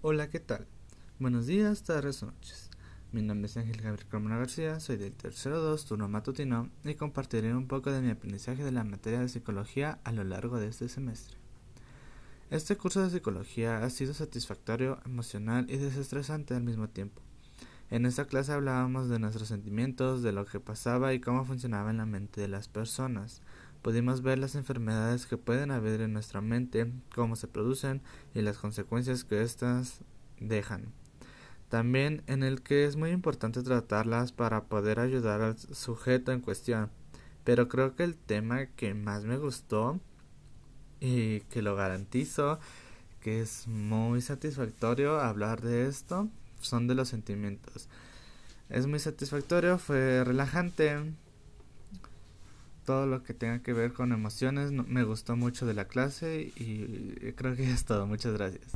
Hola, ¿qué tal? Buenos días, tardes o noches. Mi nombre es Ángel Gabriel Carmona García, soy del tercero 2, turno matutino, y compartiré un poco de mi aprendizaje de la materia de psicología a lo largo de este semestre. Este curso de psicología ha sido satisfactorio, emocional y desestresante al mismo tiempo. En esta clase hablábamos de nuestros sentimientos, de lo que pasaba y cómo funcionaba en la mente de las personas. Pudimos ver las enfermedades que pueden haber en nuestra mente, cómo se producen y las consecuencias que éstas dejan. También en el que es muy importante tratarlas para poder ayudar al sujeto en cuestión. Pero creo que el tema que más me gustó y que lo garantizo que es muy satisfactorio hablar de esto son de los sentimientos. Es muy satisfactorio, fue relajante. Todo lo que tenga que ver con emociones me gustó mucho de la clase y creo que es todo. Muchas gracias.